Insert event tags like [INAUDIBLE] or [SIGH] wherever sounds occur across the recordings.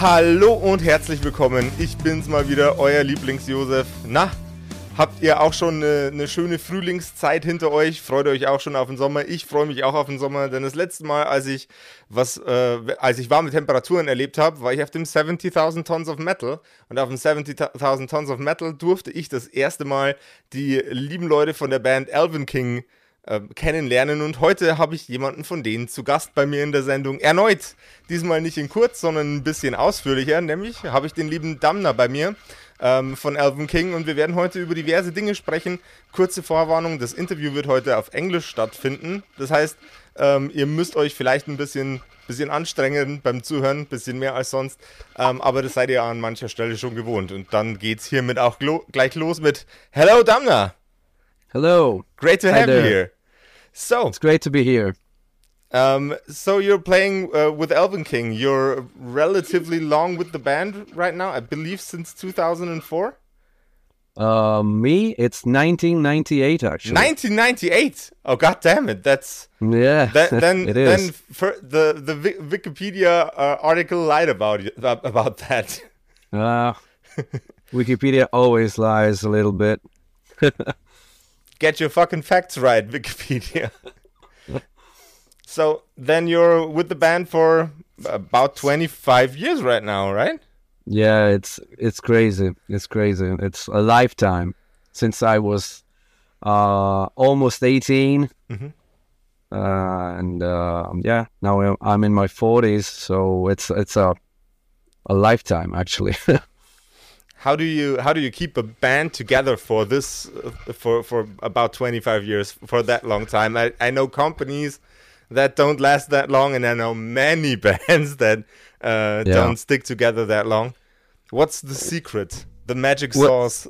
Hallo und herzlich willkommen. Ich bin's mal wieder, euer Lieblings-Josef. Na, habt ihr auch schon eine, eine, schöne Frühlingszeit hinter euch? Freut euch auch schon auf den Sommer? Ich freue mich auch auf den Sommer, denn das letzte Mal, als ich was, äh, als ich warme Temperaturen erlebt habe, war ich auf dem 70.000 Tons of Metal und auf dem 70.000 Tons of Metal durfte ich das erste Mal die lieben Leute von der Band Alvin King äh, kennenlernen. Und heute habe ich jemanden von denen zu Gast bei mir in der Sendung. Erneut, diesmal nicht in kurz, sondern ein bisschen ausführlicher. Nämlich habe ich den lieben Damner bei mir ähm, von Alvin King und wir werden heute über diverse Dinge sprechen. Kurze Vorwarnung, das Interview wird heute auf Englisch stattfinden. Das heißt, ähm, ihr müsst euch vielleicht ein bisschen, bisschen anstrengen beim Zuhören, ein bisschen mehr als sonst. Ähm, aber das seid ihr an mancher Stelle schon gewohnt. Und dann geht es hiermit auch gleich los mit Hello Damner! Hello. Great to have you here. So it's great to be here. Um, so you're playing uh, with Elven King. You're relatively long with the band right now, I believe, since 2004. Uh, me, it's 1998 actually. 1998. Oh god damn it! That's yeah. That, [LAUGHS] then it is. then the the Wikipedia uh, article lied about about that. Uh, Wikipedia always lies a little bit. [LAUGHS] Get your fucking facts right, [LAUGHS] Wikipedia. so then you're with the band for about 25 years right now, right? Yeah, it's it's crazy. It's crazy. It's a lifetime since I was uh, almost 18. Mm-hmm. Uh, and uh, yeah, now I'm in my 40s, so it's it's a a lifetime actually. [LAUGHS] how do you how do you keep a band together for this for for about 25 years for that long time? I, I know companies that don't last that long and i know many [LAUGHS] bands that uh, yeah. don't stick together that long. What's the secret? The magic sauce?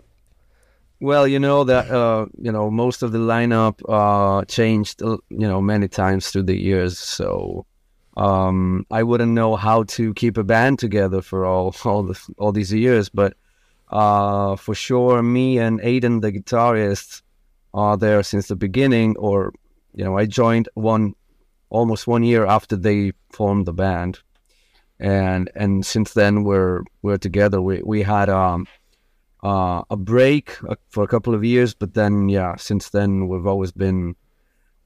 well you know that uh, you know most of the lineup uh, changed uh, you know many times through the years. So um, I wouldn't know how to keep a band together for all [LAUGHS] all the, all these years, but uh, for sure, me and Aydan, the guitarist, are there since the beginning. Or you know, I joined one almost one year after they formed the band, and and since then we're we're together. We we had um uh, a break uh, for a couple of years, but then yeah, since then we've always been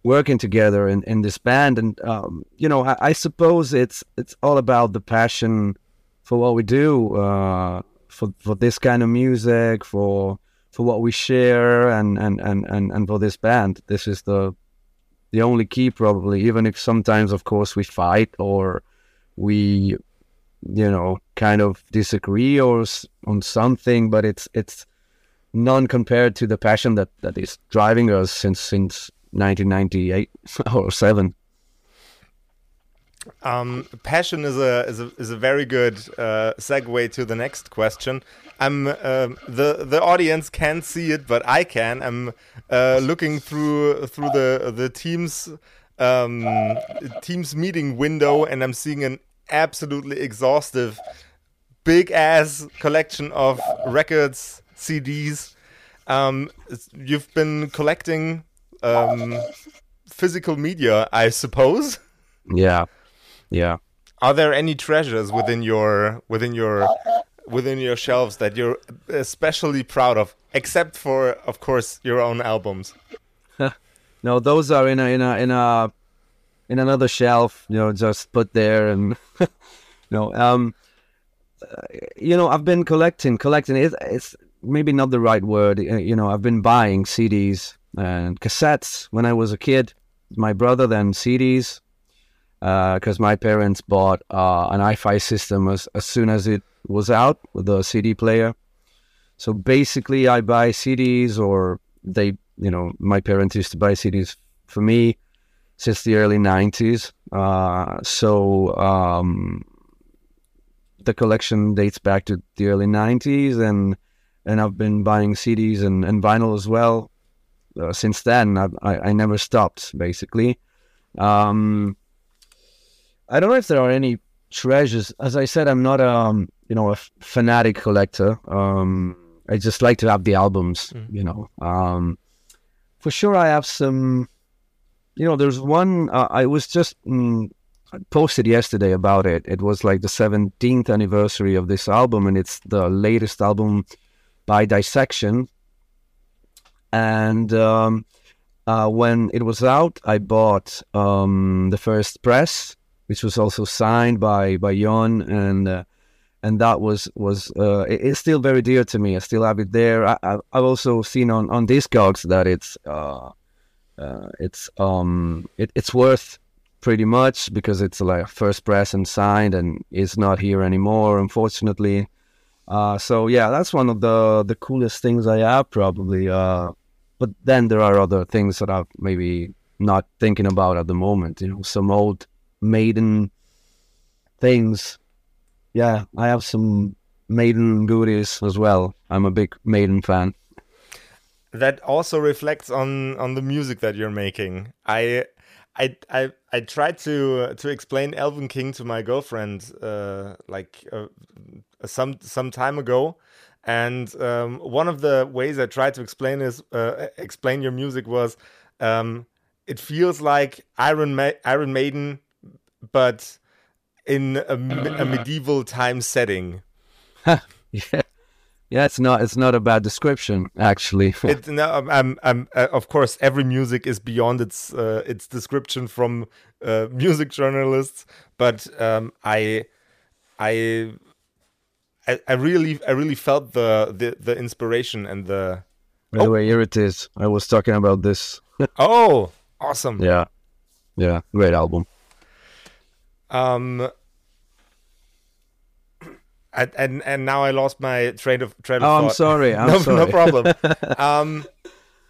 working together in, in this band and um, you know I, I, suppose it's it's all about the passion for what we do uh, for for this kind of music, for for what we share, and and and and, and for this band. This is the the only key, probably. Even if sometimes, of course, we fight or we, you know, kind of disagree or on something, but it's it's none compared to the passion that that is driving us since since 1998 [LAUGHS] or seven. Um, passion is a is a is a very good uh, segue to the next question. I'm uh, the the audience can't see it, but I can. I'm uh, looking through through the the teams um, teams meeting window, and I'm seeing an absolutely exhaustive, big ass collection of records, CDs. Um, you've been collecting um, physical media, I suppose. Yeah. Yeah. Are there any treasures within your within your within your shelves that you're especially proud of, except for, of course, your own albums? [LAUGHS] no, those are in a in a in a in another shelf. You know, just put there and [LAUGHS] no, um, uh, you know, I've been collecting, collecting. It's, it's maybe not the right word. Uh, you know, I've been buying CDs and cassettes when I was a kid. My brother then CDs because uh, my parents bought uh, an hi-fi system as, as soon as it was out with a CD player. So basically, I buy CDs, or they, you know, my parents used to buy CDs for me. since the early 90s. Uh, so um, the collection dates back to the early 90s, and and I've been buying CDs and, and vinyl as well uh, since then. I, I, I never stopped, basically. Um, I don't know if there are any treasures. As I said, I'm not a um, you know a f- fanatic collector. Um, I just like to have the albums. Mm. You know, um, for sure, I have some. You know, there's one uh, I was just mm, I posted yesterday about it. It was like the 17th anniversary of this album, and it's the latest album by Dissection. And um, uh, when it was out, I bought um, the first press, which was also signed by by Jon, and uh, and that was was uh, it- it's still very dear to me. I still have it there. I, I've also seen on on Discogs that it's uh, uh, it's um it, it's worth pretty much because it's like first press and signed, and it's not here anymore, unfortunately. Uh, so yeah, that's one of the the coolest things I have probably. Uh, but then there are other things that I'm maybe not thinking about at the moment. You know, some old Maiden things. Yeah, I have some Maiden goodies as well. I'm a big Maiden fan. that also reflects on on the music that you're making. I I I I tried to to explain Elven King to my girlfriend uh, like uh, some some time ago, and um, one of the ways I tried to explain is uh, explain your music was um, it feels like Iron Ma- Iron Maiden, but in a, a medieval time setting. [LAUGHS] Yeah, yeah. It's not. It's not a bad description, actually. [LAUGHS] it no, I'm, I'm, I'm uh, of course every music is beyond its uh, its description from uh, music journalists, but um, I, I, I, I really, I really felt the the, the inspiration and the By the way, here it is. I was talking about this. [LAUGHS] oh, awesome. Yeah, yeah. Great album. Um, and, and and now I lost my train of train of Oh, I'm thought. sorry. I'm [LAUGHS] no, sorry. no problem. [LAUGHS] um,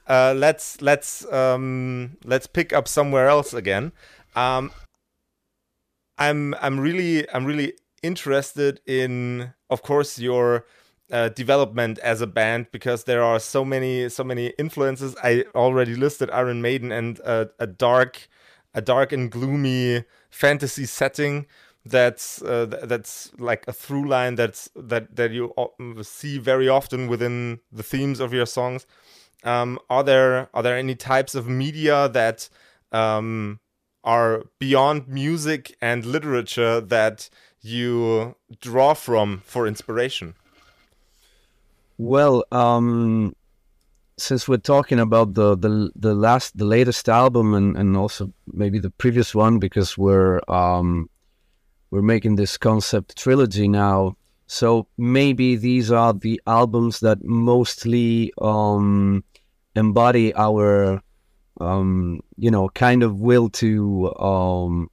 uh, let's let's um, let's pick up somewhere else again. Um, I'm I'm really I'm really interested in, of course, your uh, development as a band because there are so many so many influences. I already listed Iron Maiden and a, a dark a dark and gloomy fantasy setting that's uh, that's like a through line that's that that you see very often within the themes of your songs. Um, are there are there any types of media that um, are beyond music and literature that you draw from for inspiration? Well, um, since we're talking about the, the the last the latest album and, and also maybe the previous one because we're um, we're making this concept trilogy now. So maybe these are the albums that mostly um, embody our um, you know kind of will to um,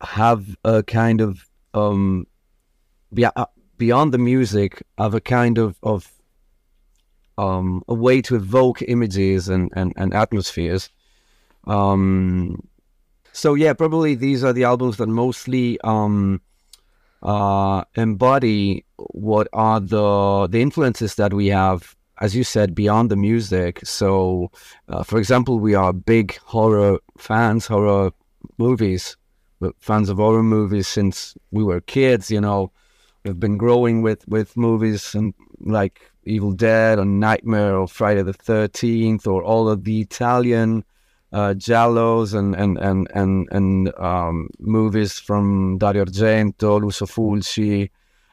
have a kind of um, be- uh, beyond the music of a kind of of um, a way to evoke images and, and, and atmospheres. Um, so yeah, probably these are the albums that mostly um, uh, embody what are the the influences that we have, as you said, beyond the music. So, uh, for example, we are big horror fans, horror movies, We're fans of horror movies since we were kids. You know, we've been growing with with movies and like Evil Dead or Nightmare or Friday the Thirteenth or all of the Italian uh, giallos and and and and and um, movies from Dario Argento, Lucio Fulci.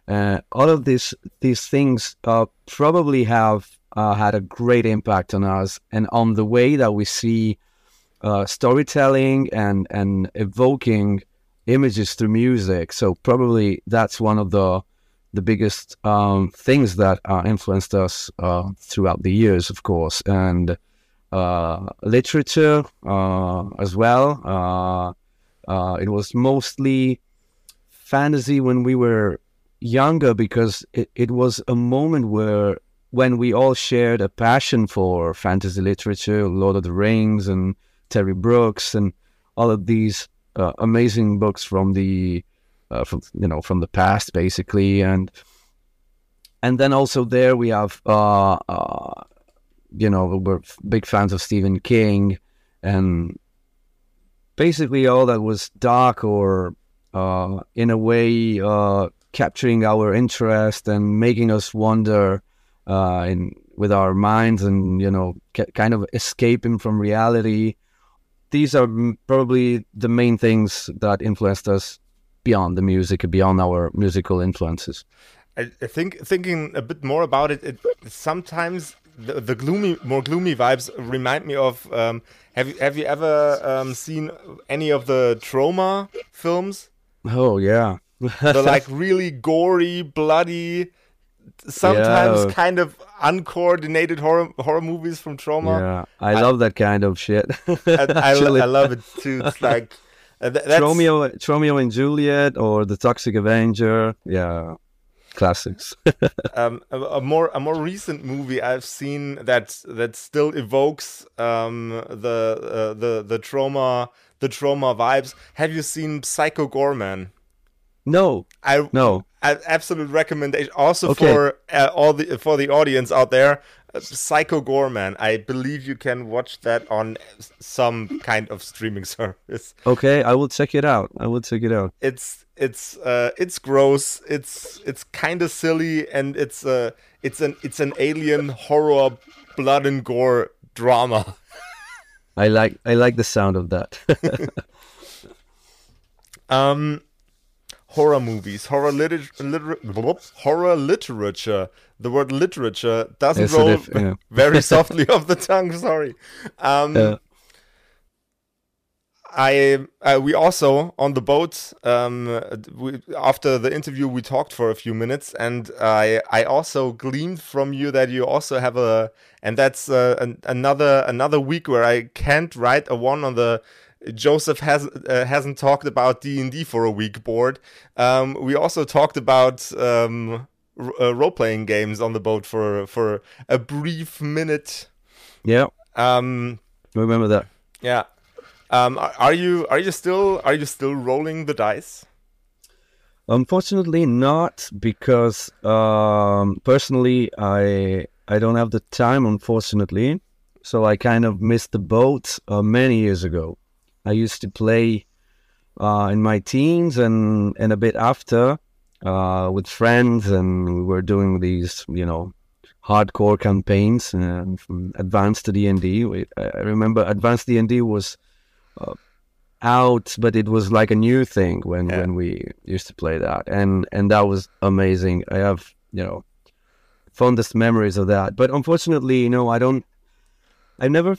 Uh, all of these these things uh, probably have uh, had a great impact on us and on the way that we see uh, storytelling and and evoking images through music. So probably that's one of the the biggest um, things that uh, influenced us uh, throughout the years, of course, and uh, literature uh, as well. Uh, uh, it was mostly fantasy when we were younger because it, it was a moment where when we all shared a passion for fantasy literature, Lord of the Rings and Terry Brooks and all of these amazing books from the uh, from you know from the past basically. And and then also there we have uh, uh, you know we're big fans of Stephen King. And basically all that was dark or uh, in a way uh, capturing our interest and making us wonder uh, in with our minds and you know kind of escaping from reality. These are probably the main things that influenced us beyond the music beyond our musical influences I, I think thinking a bit more about it, it sometimes the, the, gloomy, more gloomy vibes remind me of. Um, have you have you ever um, seen any of the Troma films? Oh yeah, the [LAUGHS] like really gory, bloody, sometimes Yeah. kind of uncoordinated horror horror movies from Troma. yeah. I, love that kind of shit. And I, [LAUGHS] I love it too. It's like th- that's, Tromeo, Tromeo and Juliet or The Toxic Avenger. Yeah, classics. [LAUGHS] um, a, a more a more recent movie I've seen that that still evokes um, the uh, the the Troma the Troma vibes. Have you seen Psycho Goreman? No, I no. I absolute recommendation. Also Okay. for uh, all the for the audience out there, uh, Psycho Goreman. I believe you can watch that on some kind of streaming [LAUGHS] service. Okay, I will check it out. I will check it out. It's it's uh, it's gross. It's it's kind of silly, and it's uh, it's an it's an alien horror blood and gore drama. [LAUGHS] I like I like the sound of that. [LAUGHS] Um, horror movies, horror liter- liter- horror literature. The word literature doesn't a roll diff- yeah. [LAUGHS] very [LAUGHS] softly off the tongue. Sorry. Um, Yeah. I uh, we also on the boat um, we, after the interview we talked for a few minutes and I I also gleaned from you that you also have a and that's uh, an, another another week where I can't write a one on the Joseph has uh, hasn't talked about D and D for a week board. Um, we also talked about um, r- uh, role playing games on the boat for for a brief minute. yeah, Um, remember that. yeah. Um, are, are you are you still are you still rolling the dice? Unfortunately, not because um, personally, I I don't have the time. Unfortunately, so I kind of missed the boat uh, many years ago. I used to play uh, in my teens and and a bit after uh, with friends, and we were doing these, you know, hardcore campaigns uh, from Advanced to D and D. I remember Advanced D and D was uh, out, but it was like a new thing when Yeah. when we used to play that, and and that was amazing. I have you know fondest memories of that, but unfortunately, you know, I don't. I never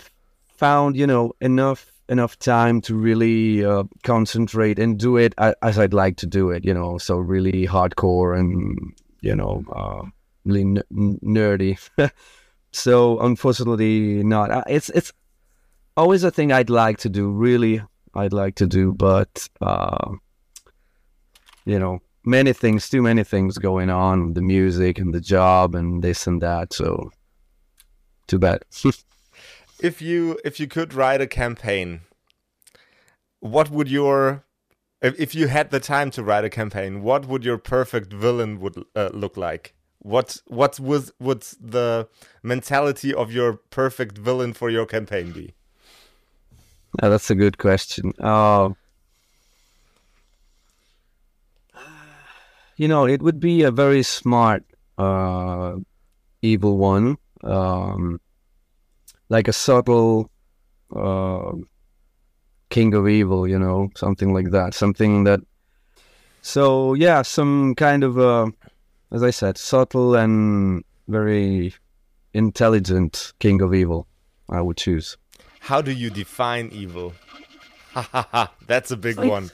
found you know enough enough time to really uh, concentrate and do it as I'd like to do it. You know, so really hardcore and you know uh, really n- nerdy. [LAUGHS] so unfortunately, not. Uh, It's it's always a thing I'd like to do. Really, I'd like to do, but uh, you know, many things, too many things going on, the music and the job and this and that. So, too bad. [LAUGHS] If you if you could write a campaign, what would your if, if you had the time to write a campaign, what would your perfect villain would uh, look like? What what was would the mentality of your perfect villain for your campaign be? Yeah, that's a good question. Uh, you know, it would be a very smart uh, evil one, um, like a subtle uh, king of evil. You know, something like that. Something that. So yeah, some kind of, uh, as I said, subtle and very intelligent king of evil. I would choose. How do you define evil? Ha ha ha! That's a big one.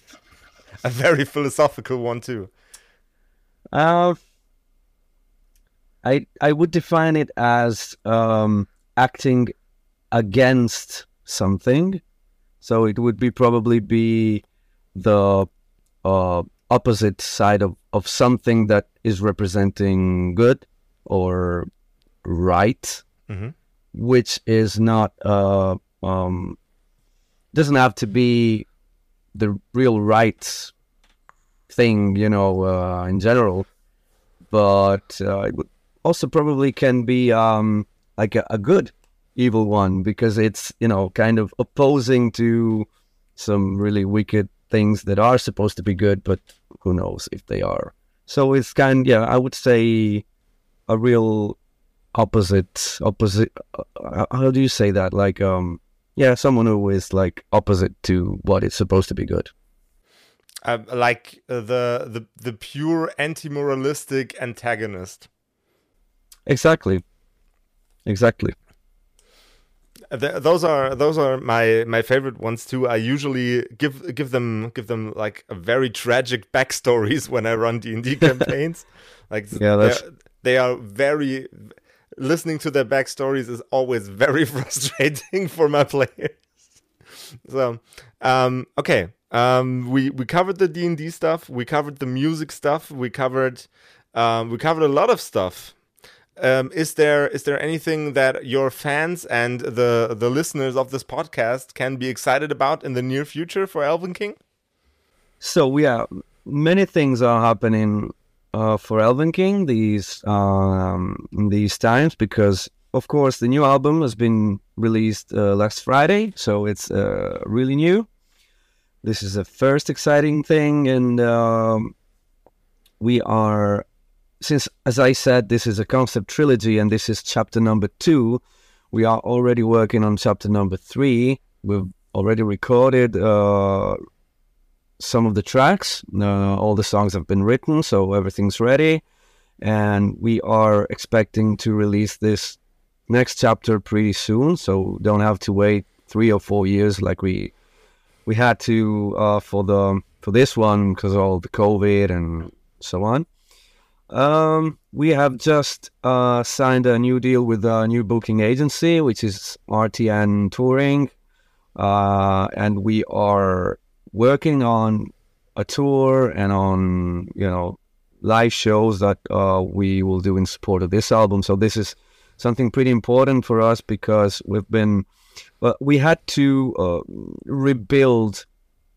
A very philosophical one too. Uh, I I would define it as um, acting against something. So it would be probably be the uh, opposite side of, of something that is representing good or right, Mhm. which is not uh, um, doesn't have to be the real right thing, you know, uh, in general, but uh, it would also probably can be um, like a, a good evil one because it's you know kind of opposing to some really wicked things that are supposed to be good, but who knows if they are. So it's kind, yeah, I would say a real opposite, opposite. Uh, how do you say that? Like, um, yeah, someone who is like opposite to what is supposed to be good. Uh, like uh, the the the pure anti-moralistic antagonist. Exactly. Exactly. Th- those are those are my my favorite ones too. I usually give give them give them like a very tragic backstories [LAUGHS] when I run D and D [LAUGHS] campaigns. like yeah, they are very listening to their backstories is always [LAUGHS] very frustrating for my players. so um, okay, um, we we covered the D and D stuff. We covered the music stuff. We covered um, we covered a lot of stuff um, is there is there anything that your fans and the the listeners of this podcast can be excited about in the near future for Elven King? So yeah, many things are happening uh, for Elven King these um, these times because of course the new album has been released uh, last Friday, so it's uh, really new. This is the first exciting thing, and um, we are since, as I said, this is a concept trilogy and this is chapter number two, we are already working on chapter number three. We've already recorded uh, some of the tracks. Uh, all the songs have been written, so everything's ready. And we are expecting to release this next chapter pretty soon, so don't have to wait three or four years like we we had to uh, for the for this one because of all the COVID and so on. Um, we have just uh, signed a new deal with a new booking agency, which is RTN Touring, uh, and we are working on a tour and on you know live shows that uh, we will do in support of this album. So this is something pretty important for us because we've been well, we had to uh, rebuild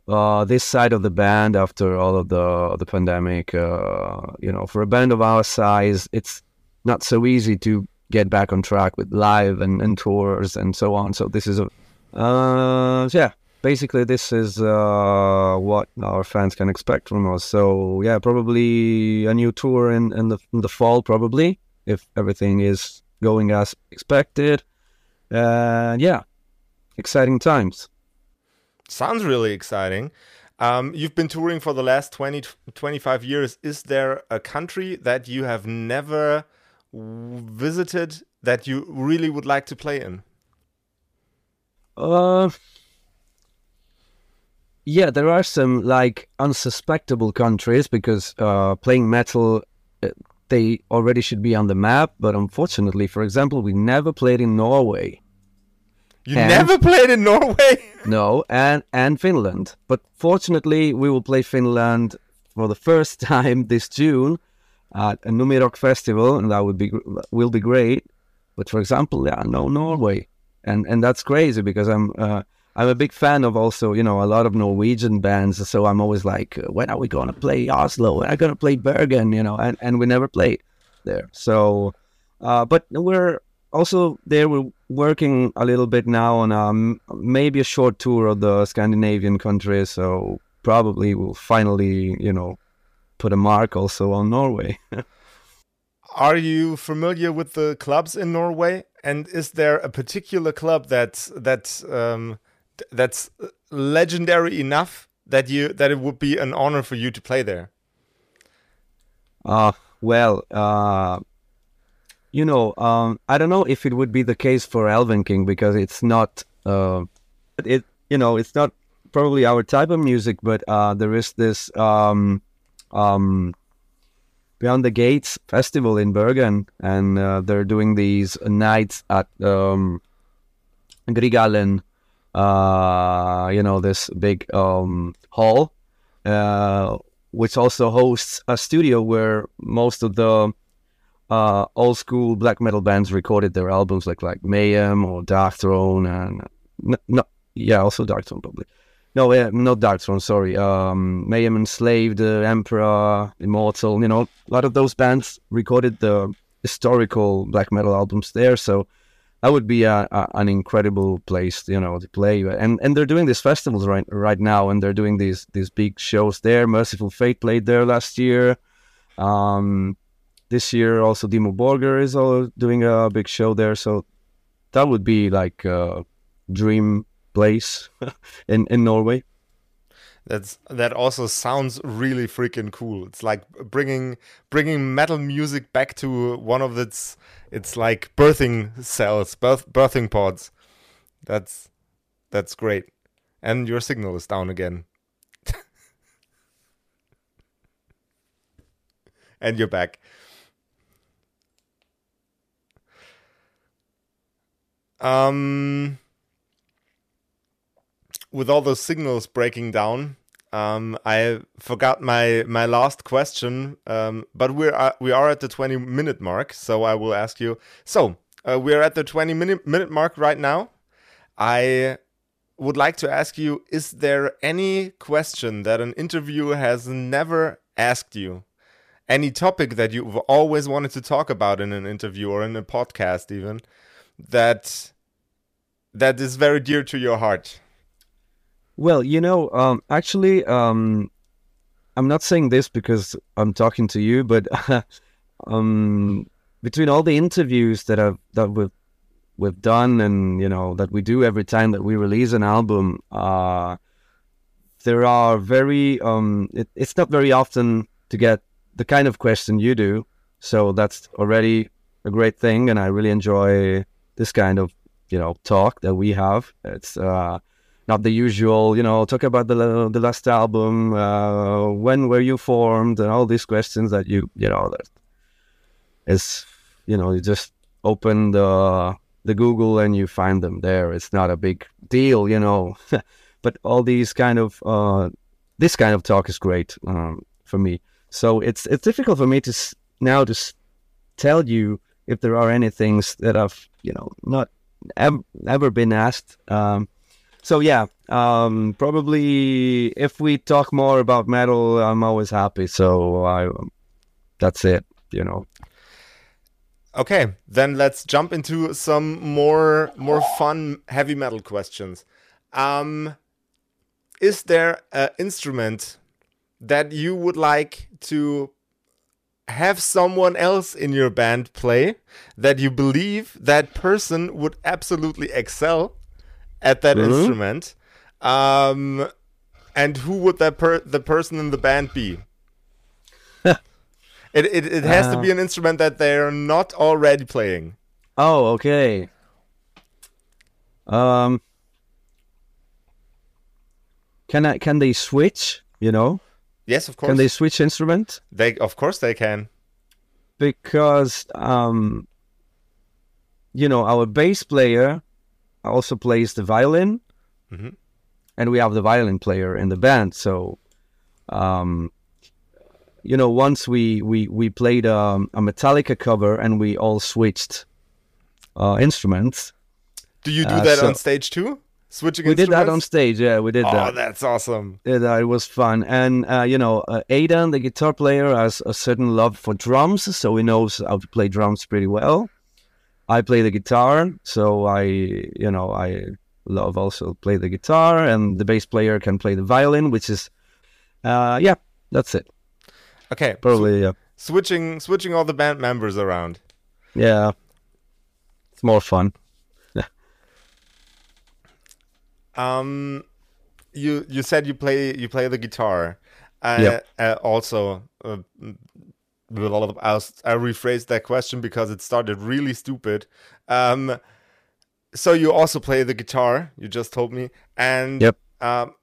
uh, this side of the band after all of the the pandemic. Uh, you know, for a band of our size, it's not so easy to get back on track with live and, and tours and so on. So this is a uh, yeah. Basically, this is uh, what our fans can expect from us. So yeah, probably a new tour in, in the in the fall, probably if everything is going as expected. And yeah, exciting times. Sounds really exciting. Um, you've been touring for the last 20, 25 years. Is there a country that you have never visited that you really would like to play in? Uh, yeah, there are some like unsuspectable countries because uh, playing metal, uh, they already should be on the map. But unfortunately, for example, we never played in Norway. You and, never played in Norway? [LAUGHS] no, and and Finland. But fortunately, we will play Finland for the first [LAUGHS] time this June at a Nummirock festival, and that would be will be great. But for example, yeah, no Norway, and and that's crazy because I'm uh, I'm a big fan of also you know a lot of Norwegian bands. So I'm always like, when are we gonna play Oslo? When are we gonna play Bergen? You know, and and we never played there. So, uh, but we're also there we're working a little bit now on um, maybe a short tour of the Scandinavian countries. So probably we'll finally, you know, put a mark also on Norway. [LAUGHS] Are you familiar with the clubs in Norway? And is there a particular club that's that's um, that's legendary enough that you that it would be an honor for you to play there? Uh well, uh, you know, um, I don't know if it would be the case for Elven King because it's not, uh, it you know, it's not probably our type of music, but uh, there is this um, um, Beyond the Gates festival in Bergen, and uh, they're doing these nights at um, Grieghallen, uh, you know, this big um, hall, uh, which also hosts a studio where most of the uh, old school black metal bands recorded their albums like like Mayhem or Darkthrone and n- n- yeah, also Darkthrone probably. No, yeah, not Darkthrone. Sorry, um, Mayhem Enslaved, uh, Emperor, Immortal. You know, a lot of those bands recorded the historical black metal albums there. So that would be a, a, an incredible place, you know, to play. And and they're doing these festivals right right now, and they're doing these these big shows there. Mercyful Fate played there last year. Um, this year also Dimmu Borgir is all doing a big show there. So that would be like a dream place [LAUGHS] in in Norway. That's that also sounds really freaking cool. It's like bringing bringing metal music back to one of its it's like birthing cells, birth, birthing pods. That's that's great. And your signal is down again. [LAUGHS] and you're back. Um with all those signals breaking down, um, I forgot my my last question. Um, but we're uh, we are at the twenty minute mark, so I will ask you. So uh, we're at the twenty minute minute mark right now. I would like to ask you: Is there any question that an interviewer has never asked you? Any topic that you've always wanted to talk about in an interview or in a podcast, even that that is very dear to your heart? Well, you know, um, actually, um, I'm not saying this because I'm talking to you, but [LAUGHS] um, between all the interviews that I've that we've we've done, and you know that we do every time that we release an album, uh, there are very um, it, it's not very often to get the kind of question you do, so that's already a great thing, and I really enjoy this kind of you know talk that we have. It's uh, not the usual, you know, talk about the the last album, uh, when were you formed, and all these questions that you, you know, that is, you know, you just open the the Google and you find them there. It's not a big deal, you know, [LAUGHS] but all these kind of uh, this kind of talk is great um, for me. So it's it's difficult for me to now to tell you if there are any things that I've, you know, not ev- ever been asked. Um, so yeah, um, probably if we talk more about metal, I'm always happy. So I, that's it. You know. Okay, then let's jump into some more more fun heavy metal questions. Um, is there an instrument that you would like to have someone else in your band play that you believe that person would absolutely excel at that Mhm. instrument? Um, and who would that per- the person in the band be? [LAUGHS] it, it it has to Uh. be an instrument that they're not already playing. Oh, okay. Um, can I? Can they switch? You know, Yes, of course. can they switch instrument? They of course they can. Because um, you know, our bass player also plays the violin, Mhm. and we have the violin player in the band. So, um, you know, once we we we played um, a Metallica cover, and we all switched uh, instruments. Do you do Uh, that so- on stage too? Switching We did that on stage. Yeah, we did Oh, that. Oh, that's awesome. Yeah, that- it was fun. And, uh, you know, uh, Aydan, the guitar player, has a certain love for drums, so he knows how to play drums pretty well. I play the guitar, so I, you know, I love also play the guitar, and the bass player can play the violin, which is, uh, yeah, that's it. Okay, Probably, yeah. switching switching all the band members around. Yeah. It's more fun. Um, you you said you play you play the guitar. Uh, Yep. uh, also, uh, with all of, I'll, I rephrased that question because it started really stupid. Um, so you also play the guitar. You just told me, and Yep. um,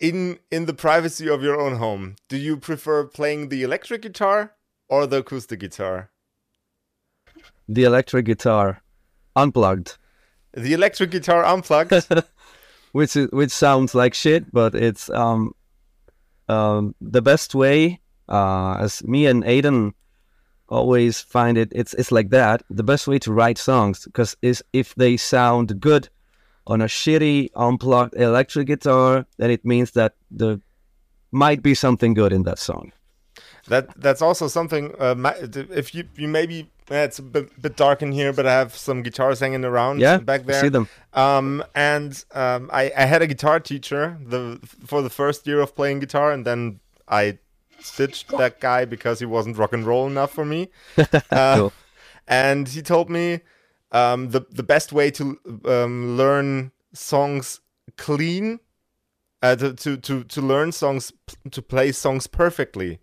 in in the privacy of your own home, do you prefer playing the electric guitar or the acoustic guitar? The electric guitar, unplugged, The electric guitar unplugged. [LAUGHS] which is, which sounds like shit, but it's um um the best way. Uh, as me and Aydan always find it, it's it's like that. The best way to write songs because is if they sound good on a shitty unplugged electric guitar, then it means that there might be something good in that song. That that's also something. Uh, if you you maybe eh, it's a bit, bit dark in here, but I have some guitars hanging around Yeah, back I there. see them. Um, and um, I I had a guitar teacher the for the first year of playing guitar, and then I stitched that guy because he wasn't rock and roll enough for me. [LAUGHS] Uh, Cool. And he told me um, the the best way to um, learn songs clean, uh, to, to to to learn songs to play songs perfectly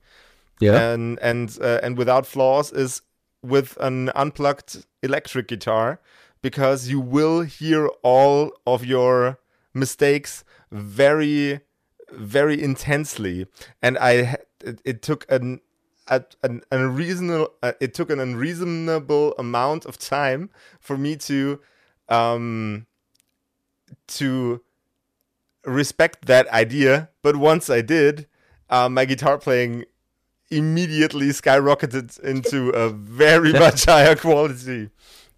Yeah. and and uh, and without flaws is with an unplugged electric guitar because you will hear all of your mistakes very very intensely. And i it, it took an an unreasonable uh, it took an unreasonable amount of time for me to um to respect that idea. But once i did uh, my guitar playing immediately skyrocketed into [LAUGHS] a very much higher quality.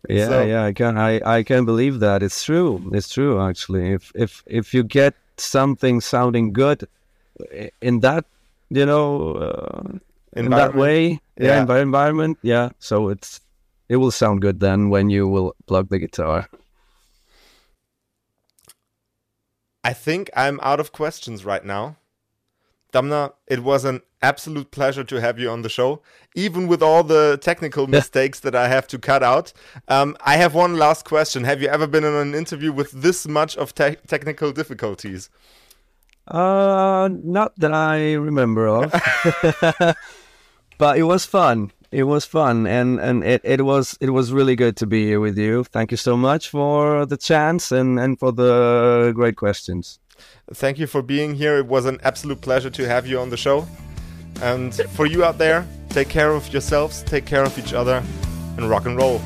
Yeah, So- yeah, I can I, I can believe that. It's true. It's true actually. If if if you get something sounding good in that, you know, uh, in that way, yeah, Yeah. envi- environment, yeah. So it's it will sound good then when you will plug the guitar. I think I'm out of questions right now. Damna, it was an absolute pleasure to have you on the show, even with all the technical mistakes that I have to cut out. Um, I have one last question. Have you ever been in an interview with this much of te- technical difficulties? Uh, not that I remember of, [LAUGHS] but it was fun. It was fun, and and it, it was it was really good to be here with you. Thank you so much for the chance and and for the great questions. Thank you for being here. It was an absolute pleasure to have you on the show. And for you out there, take care of yourselves, take care of each other, and rock and roll.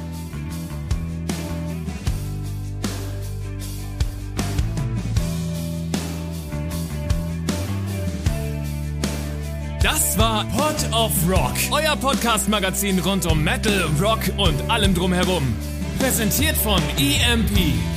Das war Pod of Rock, euer Podcast-Magazin rund um Metal, Rock und allem drumherum. Präsentiert von EMP.